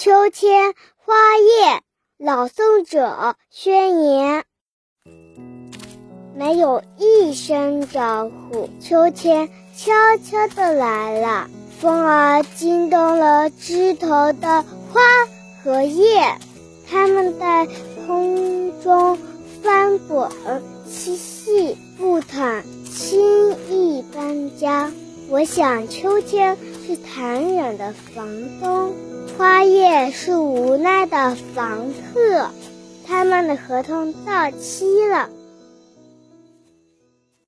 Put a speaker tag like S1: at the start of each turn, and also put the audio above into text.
S1: 秋天花叶，朗诵者宣言。没有一声招呼，秋天悄悄地来了。风儿惊动了枝头的花和叶，它们在空中翻滚、嬉戏、不躺，轻易搬家。我想，秋天是残忍的房东，花叶是无奈的房客，他们的合同到期了。